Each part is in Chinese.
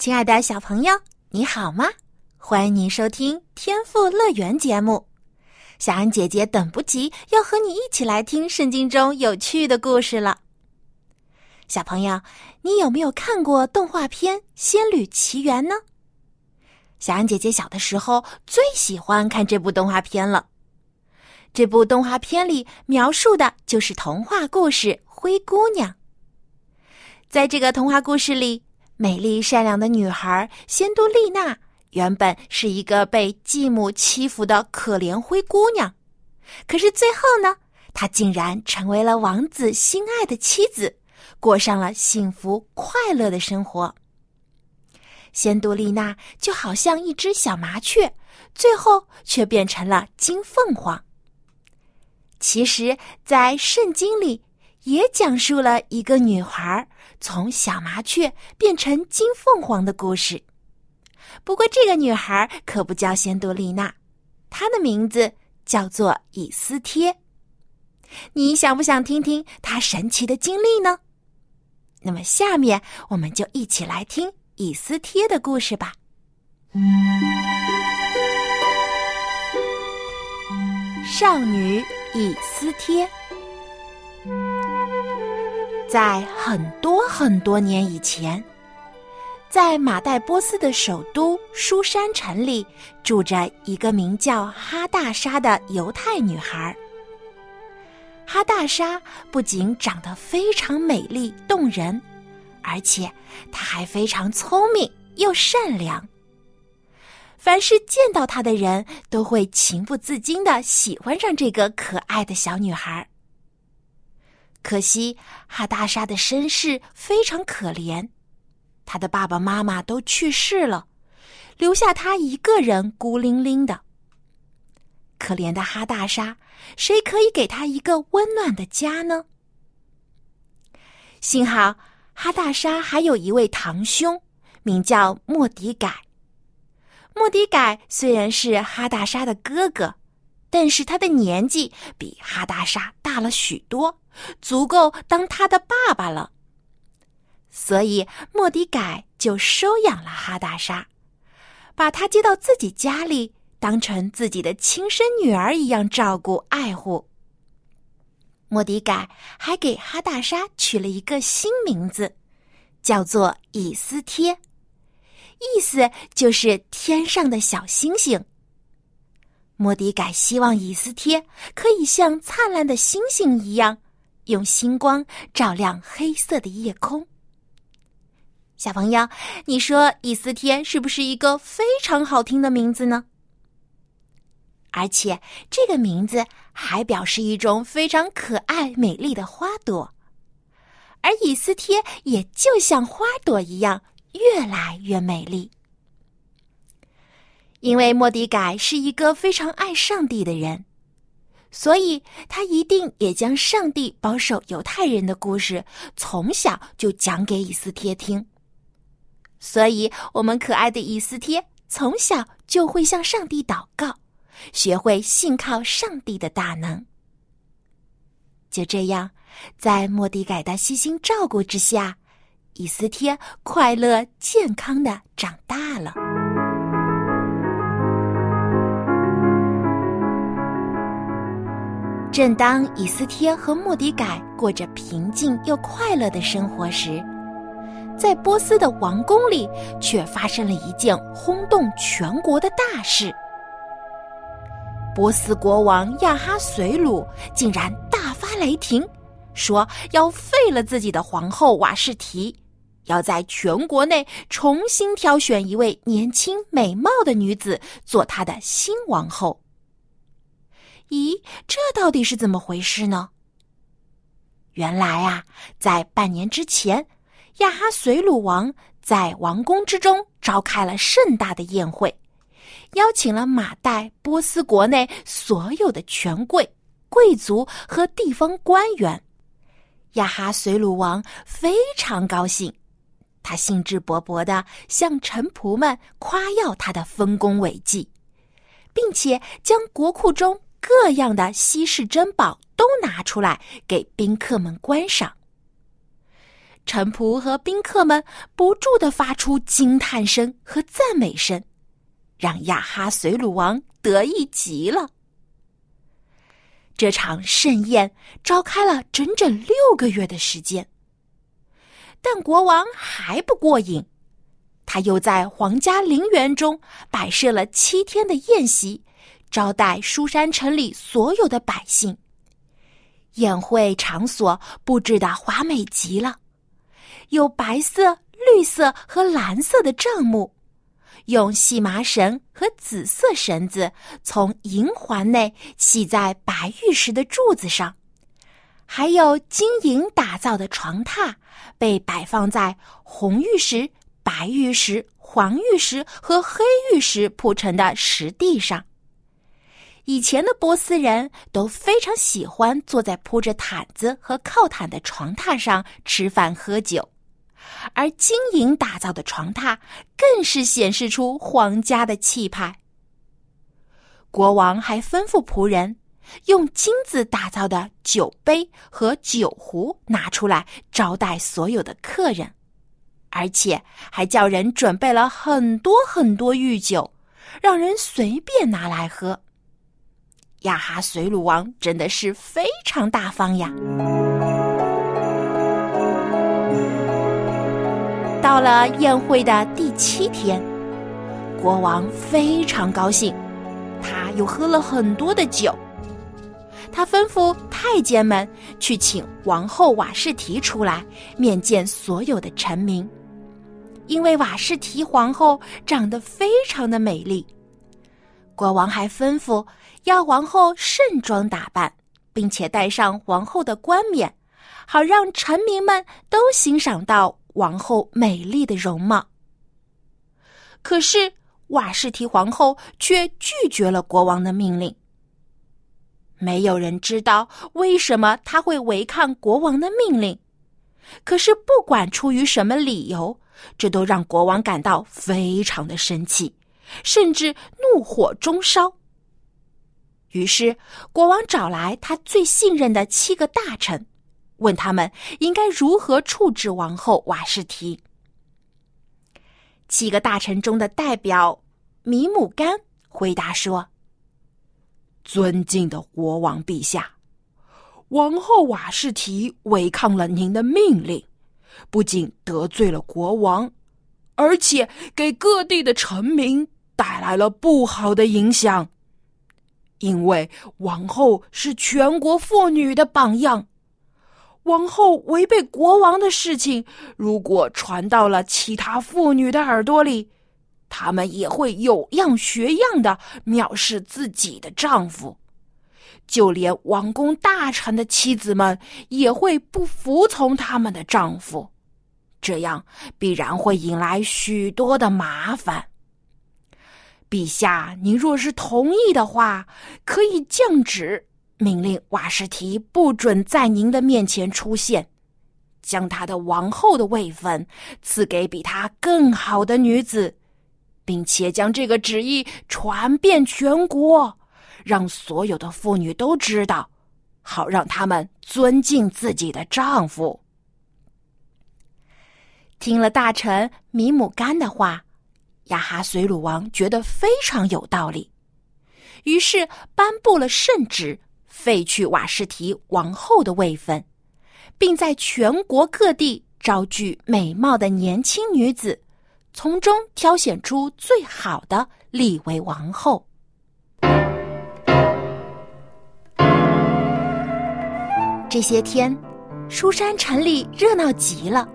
亲爱的小朋友，你好吗？欢迎你收听《天赋乐园》节目。小安姐姐等不及要和你一起来听圣经中有趣的故事了。小朋友，你有没有看过动画片《仙履奇缘》呢？小安姐姐小的时候最喜欢看这部动画片了。这部动画片里描述的就是童话故事《灰姑娘》。在这个童话故事里，美丽善良的女孩仙都丽娜原本是一个被继母欺负的可怜灰姑娘，可是最后呢，她竟然成为了王子心爱的妻子，过上了幸福快乐的生活。仙都丽娜就好像一只小麻雀，最后却变成了金凤凰。其实，在圣经里也讲述了一个女孩。从小麻雀变成金凤凰的故事。不过，这个女孩可不叫仙杜丽娜，她的名字叫做以斯帖。你想不想听听她神奇的经历呢？那么，下面我们就一起来听以斯帖的故事吧。少女以斯帖。在很多很多年以前，在马代波斯的首都舒山城里，住着一个名叫哈大莎的犹太女孩。哈大莎不仅长得非常美丽动人，而且她还非常聪明又善良。凡是见到她的人都会情不自禁的喜欢上这个可爱的小女孩。可惜，哈大莎的身世非常可怜，他的爸爸妈妈都去世了，留下他一个人孤零零的。可怜的哈大沙，谁可以给他一个温暖的家呢？幸好，哈大沙还有一位堂兄，名叫莫迪改。莫迪改虽然是哈大沙的哥哥，但是他的年纪比哈大莎大了许多。足够当他的爸爸了，所以莫迪改就收养了哈大莎，把她接到自己家里，当成自己的亲生女儿一样照顾爱护。莫迪改还给哈大莎取了一个新名字，叫做以斯帖，意思就是天上的小星星。莫迪改希望以斯帖可以像灿烂的星星一样。用星光照亮黑色的夜空。小朋友，你说以斯帖是不是一个非常好听的名字呢？而且这个名字还表示一种非常可爱美丽的花朵，而以斯帖也就像花朵一样越来越美丽。因为莫迪改是一个非常爱上帝的人。所以，他一定也将上帝保守犹太人的故事从小就讲给以斯帖听。所以，我们可爱的以斯帖从小就会向上帝祷告，学会信靠上帝的大能。就这样，在莫迪改的悉心照顾之下，以斯帖快乐健康的长大了。正当以斯帖和莫迪改过着平静又快乐的生活时，在波斯的王宫里却发生了一件轰动全国的大事。波斯国王亚哈随鲁竟然大发雷霆，说要废了自己的皇后瓦士提，要在全国内重新挑选一位年轻美貌的女子做他的新王后。咦，这到底是怎么回事呢？原来啊，在半年之前，亚哈随鲁王在王宫之中召开了盛大的宴会，邀请了马代波斯国内所有的权贵、贵族和地方官员。亚哈随鲁王非常高兴，他兴致勃勃地向臣仆们夸耀他的丰功伟绩，并且将国库中各样的稀世珍宝都拿出来给宾客们观赏。臣仆和宾客们不住的发出惊叹声和赞美声，让亚哈随鲁王得意极了。这场盛宴召开了整整六个月的时间，但国王还不过瘾，他又在皇家陵园中摆设了七天的宴席，招待书山城里所有的百姓。宴会场所布置的华美极了。有白色、绿色和蓝色的帐幕，用细麻绳和紫色绳子从银环内系在白玉石的柱子上，还有金银打造的床榻被摆放在红玉石、白玉石、黄玉石和黑玉石铺成的石地上。以前的波斯人都非常喜欢坐在铺着毯子和靠毯的床榻上吃饭喝酒。而金银打造的床榻更是显示出皇家的气派。国王还吩咐仆人用金子打造的酒杯和酒壶拿出来招待所有的客人，而且还叫人准备了很多很多御酒，让人随便拿来喝。亚哈随鲁王真的是非常大方呀！到了宴会的第七天，国王非常高兴，他又喝了很多的酒。他吩咐太监们去请王后瓦士提出来面见所有的臣民，因为瓦士提皇后长得非常的美丽。国王还吩咐要王后盛装打扮，并且戴上皇后的冠冕，好让臣民们都欣赏到。王后美丽的容貌，可是瓦士提皇后却拒绝了国王的命令。没有人知道为什么他会违抗国王的命令，可是不管出于什么理由，这都让国王感到非常的生气，甚至怒火中烧。于是，国王找来他最信任的七个大臣。问他们应该如何处置王后瓦士提。七个大臣中的代表米姆干回答说：“尊敬的国王陛下，王后瓦士提违抗了您的命令，不仅得罪了国王，而且给各地的臣民带来了不好的影响。因为王后是全国妇女的榜样。”王后违背国王的事情，如果传到了其他妇女的耳朵里，她们也会有样学样的藐视自己的丈夫。就连王公大臣的妻子们也会不服从他们的丈夫，这样必然会引来许多的麻烦。陛下，您若是同意的话，可以降旨。命令瓦什提不准在您的面前出现，将他的王后的位分赐给比他更好的女子，并且将这个旨意传遍全国，让所有的妇女都知道，好让他们尊敬自己的丈夫。听了大臣米姆干的话，亚哈随鲁王觉得非常有道理，于是颁布了圣旨。废去瓦士提王后的位分，并在全国各地招聚美貌的年轻女子，从中挑选出最好的立为王后。这些天，书山城里热闹极了。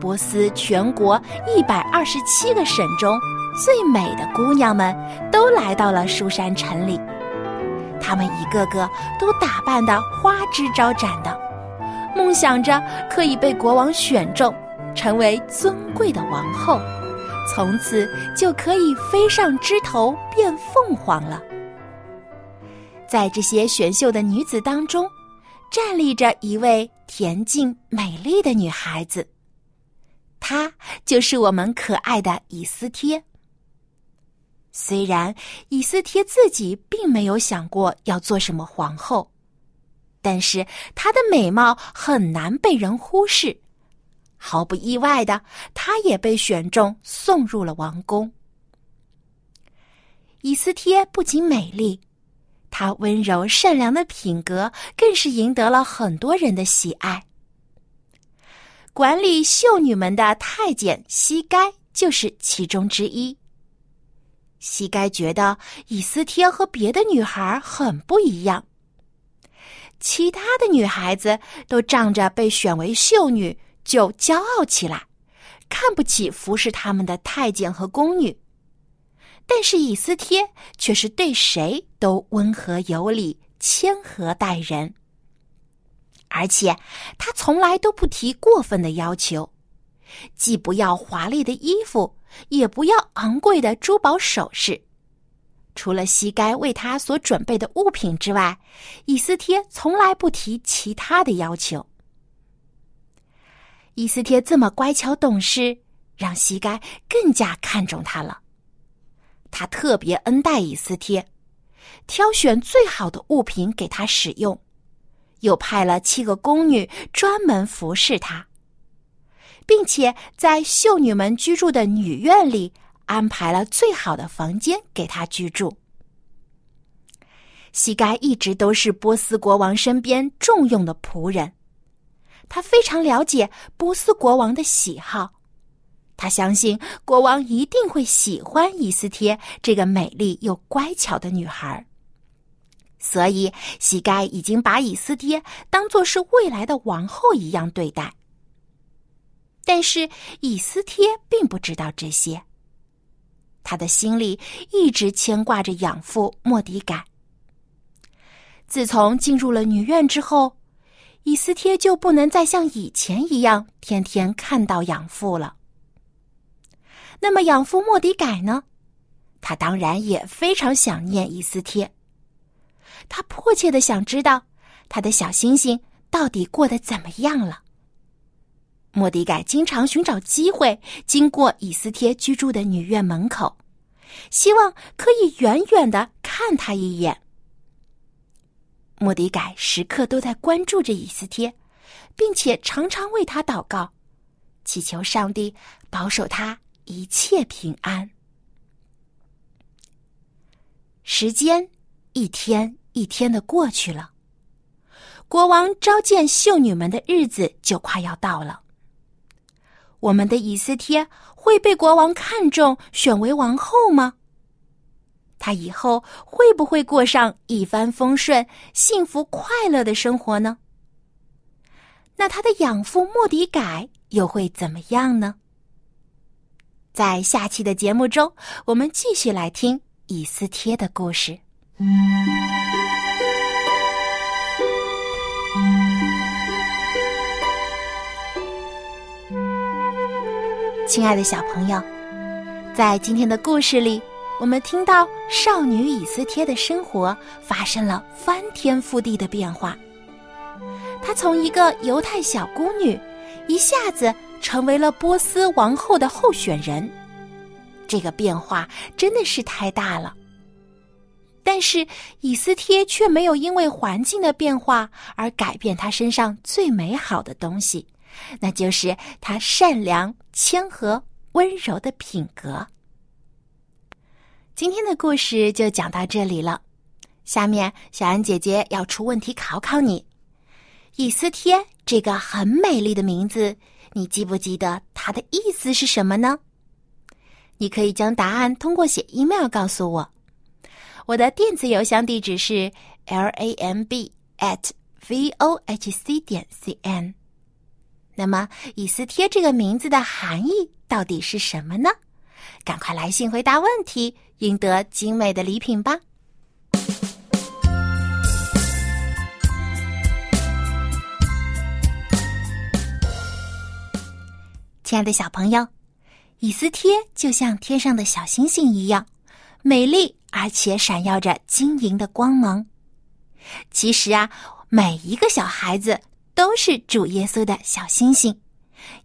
波斯全国一百二十七个省中最美的姑娘们都来到了书山城里。她们一个个都打扮的花枝招展的，梦想着可以被国王选中，成为尊贵的王后，从此就可以飞上枝头变凤凰了。在这些选秀的女子当中，站立着一位恬静美丽的女孩子，她就是我们可爱的以斯帖。虽然以斯帖自己并没有想过要做什么皇后，但是她的美貌很难被人忽视，毫不意外的，她也被选中送入了王宫。以斯帖不仅美丽。她温柔善良的品格更是赢得了很多人的喜爱。管理秀女们的太监西该就是其中之一。西该觉得以斯帖和别的女孩很不一样，其他的女孩子都仗着被选为秀女就骄傲起来，看不起服侍他们的太监和宫女。但是以斯帖却是对谁都温和有礼、谦和待人，而且他从来都不提过分的要求，既不要华丽的衣服，也不要昂贵的珠宝首饰。除了膝盖为他所准备的物品之外，伊斯帖从来不提其他的要求。伊斯帖这么乖巧懂事，让膝盖更加看重他了。他特别恩待伊斯帖，挑选最好的物品给他使用，又派了七个宫女专门服侍他，并且在秀女们居住的女院里安排了最好的房间给他居住。西盖一直都是波斯国王身边重用的仆人，他非常了解波斯国王的喜好。他相信国王一定会喜欢伊斯帖这个美丽又乖巧的女孩，所以乞丐已经把以斯帖当做是未来的王后一样对待。但是以斯帖并不知道这些，他的心里一直牵挂着养父莫迪改。自从进入了女院之后，伊斯帖就不能再像以前一样天天看到养父了。那么养父莫迪改呢？他当然也非常想念伊斯帖。他迫切的想知道他的小星星到底过得怎么样了。莫迪改经常寻找机会经过以斯帖居住的女院门口，希望可以远远的看他一眼。莫迪改时刻都在关注着以斯帖，并且常常为他祷告，祈求上帝保守他。一切平安。时间一天一天的过去了，国王召见秀女们的日子就快要到了。我们的以斯帖会被国王看中，选为王后吗？她以后会不会过上一帆风顺、幸福快乐的生活呢？那她的养父莫迪改又会怎么样呢？在下期的节目中，我们继续来听以斯帖的故事。亲爱的小朋友，在今天的故事里，我们听到少女以斯帖的生活发生了翻天覆地的变化。她从一个犹太小姑女，一下子。成为了波斯王后的候选人，这个变化真的是太大了。但是以斯帖却没有因为环境的变化而改变她身上最美好的东西，那就是她善良、谦和、温柔的品格。今天的故事就讲到这里了，下面小安姐姐要出问题考考你：以斯帖这个很美丽的名字。你记不记得它的意思是什么呢？你可以将答案通过写 email 告诉我。我的电子邮箱地址是 l a m b at v o h c 点 c n。那么以斯贴这个名字的含义到底是什么呢？赶快来信回答问题赢得精美的礼品吧。亲爱的小朋友以斯贴就像天上的小星星一样美丽而且闪耀着晶莹的光芒。其实啊每一个小孩子都是主耶稣的小星星，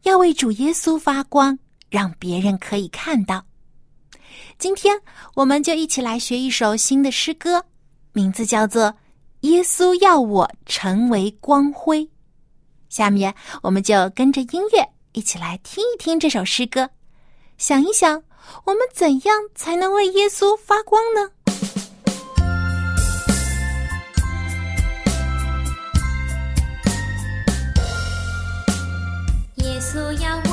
要为主耶稣发光，让别人可以看到。今天我们就一起来学一首新的诗歌，名字叫做《耶稣要我成为光辉》。下面我们就跟着音乐一起来听一听这首诗歌，想一想我们怎样才能为耶稣发光呢？耶稣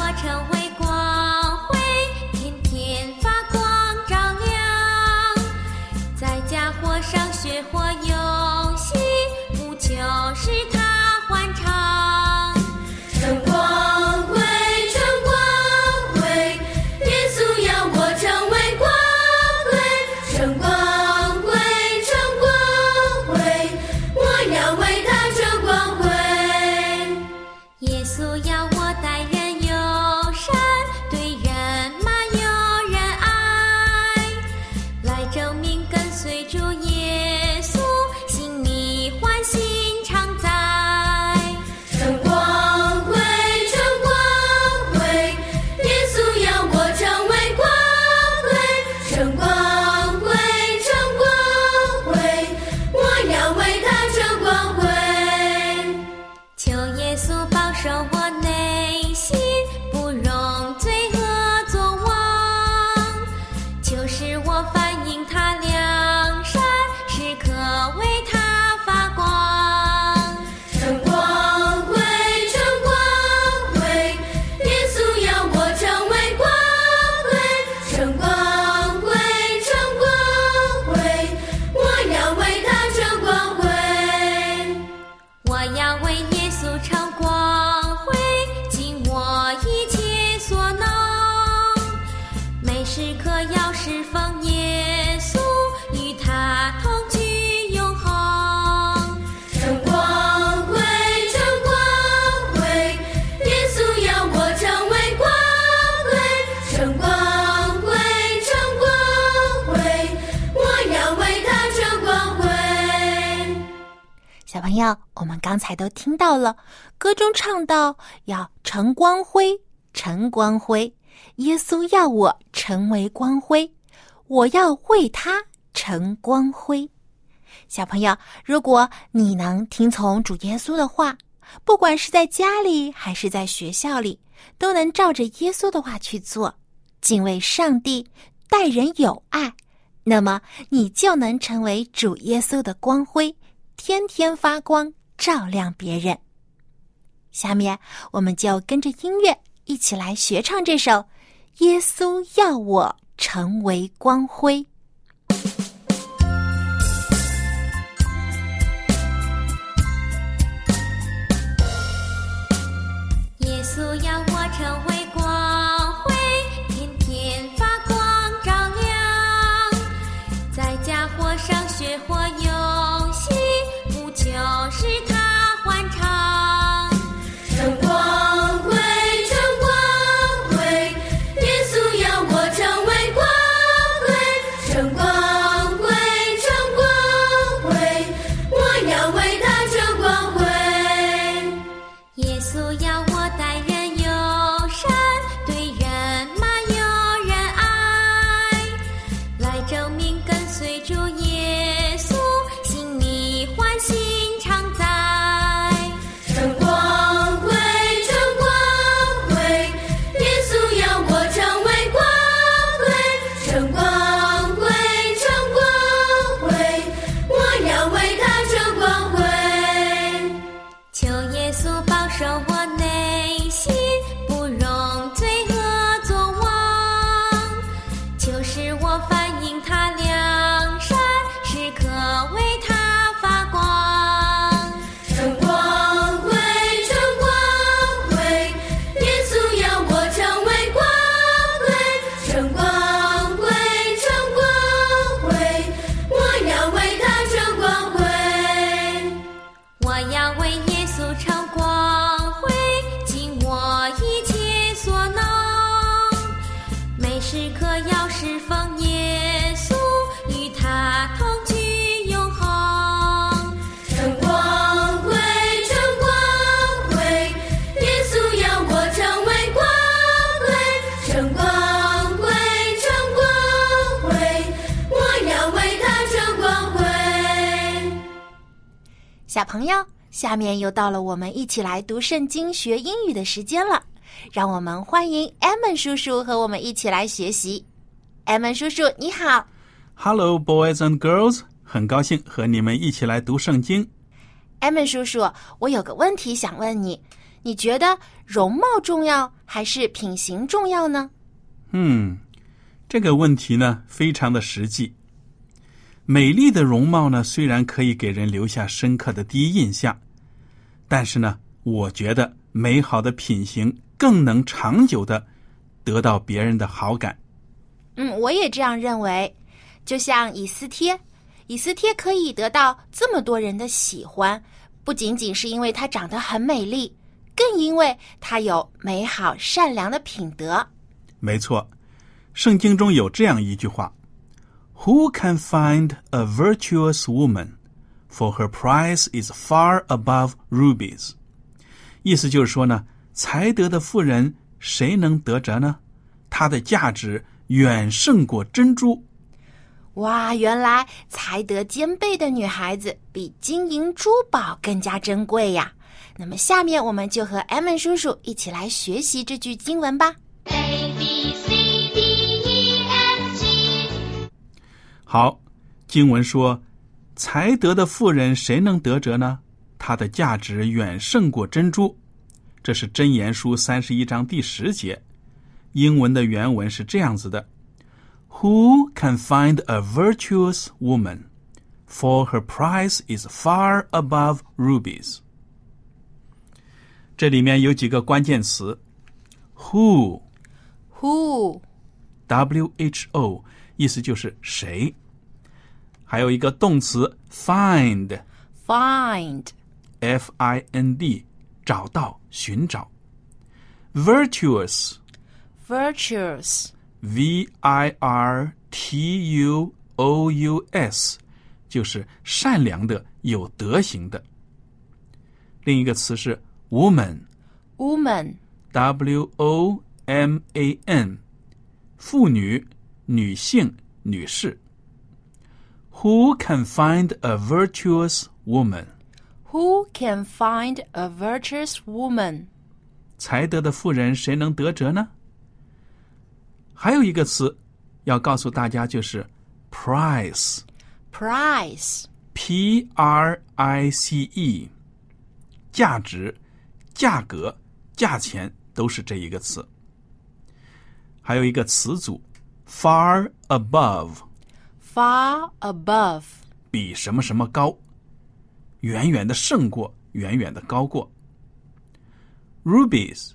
刚才都听到了，歌中唱到要成光辉，成光辉，耶稣要我成为光辉，我要为他成光辉。小朋友，如果你能听从主耶稣的话，不管是在家里还是在学校里，都能照着耶稣的话去做，敬畏上帝，待人有爱，那么你就能成为主耶稣的光辉。天天发光，照亮别人。下面，我们就跟着音乐一起来学唱这首《耶稣要我成为光辉》。耶稣要我成为光辉，天天发光照亮，在家或上学或游朋友，下面又到了我们一起来读圣经、学英语的时间了。让我们欢迎艾文叔叔和我们一起来学习。艾文叔叔，你好。Hello, boys and girls，很高兴和你们一起来读圣经。艾文叔叔，我有个问题想问你，你觉得容貌重要还是品行重要呢？嗯，这个问题呢非常的实际。美丽的容貌呢，虽然可以给人留下深刻的第一印象，但是呢，我觉得美好的品行更能长久的得到别人的好感。嗯，我也这样认为。就像以斯帖，以斯帖可以得到这么多人的喜欢，不仅仅是因为她长得很美丽，更因为她有美好善良的品德。没错，圣经中有这样一句话：“Who can find a virtuous woman? For her price is far above rubies。”意思就是说呢，才德的妇人谁能得着呢？她的价值远胜过珍珠。哇，原来才德兼备的女孩子比金银珠宝更加珍贵呀！那么，下面我们就和艾文叔叔一起来学习这句经文吧。好，经文说：“才德的妇人谁能得着呢？她的价值远胜过珍珠。”这是真言书三十一章第十节。英文的原文是这样子的：“Who can find a virtuous woman? For her price is far above rubies。”这里面有几个关键词：who、Who W H O，意思就是谁。还有一个动词 find find F I N D，找到、寻找。virtuous virtuous V I R T U O U S，就是善良的、有德行的。另一个词是 woman woman W O M A N，妇女、女性、女士。Who can find a virtuous woman？ Who can find a virtuous woman？才德的妇人谁能得着呢？还有一个词要告诉大家，就是 price。 price P R I C E，价值、价格、价钱都是这一个词。还有一个词组 far above， Far above 比什么什么高，远远的胜过，远远的高过。Rubies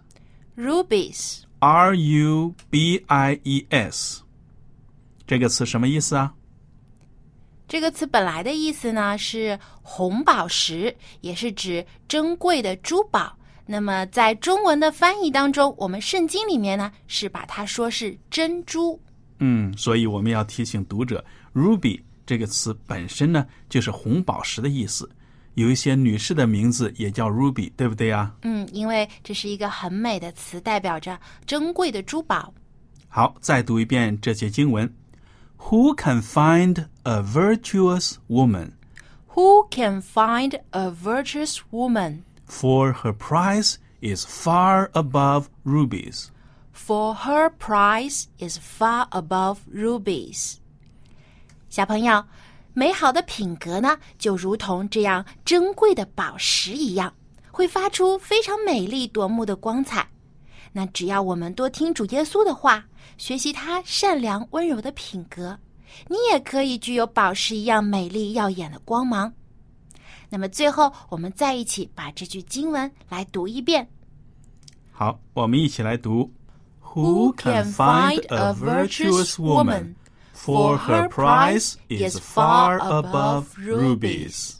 rubies R U B I E S，这个词什么意思啊？这个词本来的意思呢是红宝石，也是指珍贵的珠宝。那么在中文的翻译当中，我们圣经里面呢是把它说是珍珠。嗯，所以我们要提醒读者 ，ruby 这个词本身呢就是红宝石的意思。有一些女士的名字也叫 ruby，对不对啊？嗯，因为这是一个很美的词，代表着珍贵的珠宝。好，再读一遍这节经文：Who can find a virtuous woman? Who can find a virtuous woman? For her price is far above rubies. For her price is far above rubies. 小朋友，美好的品格呢，就如同这样珍贵的宝石一样，会发出非常美丽夺目的光彩。那只要我们多听主耶稣的话，学习他善良温柔的品格，你也可以具有宝石一样美丽耀眼的光芒。那么最后，我们再一起把这句经文来读一遍。好，我们一起来读：Who can find a virtuous woman? For her price is far above rubies.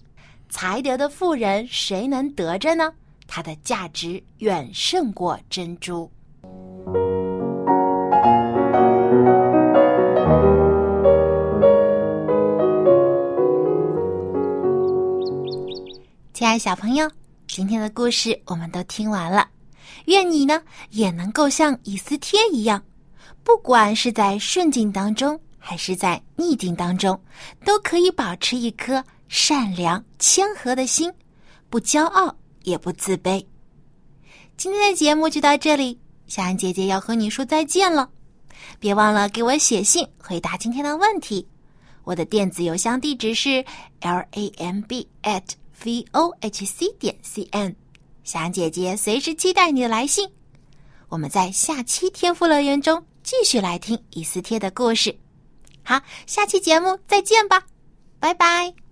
才德的妇人谁能得着呢？她的价值远胜过珍珠。亲爱小朋友，今天的故事我们都听完了。愿你呢也能够像以斯帖一样，不管是在顺境当中，还是在逆境当中，都可以保持一颗善良谦和的心，不骄傲，也不自卑。今天的节目就到这里，小安姐姐要和你说再见了。别忘了给我写信回答今天的问题。我的电子邮箱地址是 l a m b at v o h c 点 c n。小安姐姐随时期待你的来信。我们在下期天赋乐园中继续来听以斯帖的故事。好，下期节目再见吧，拜拜。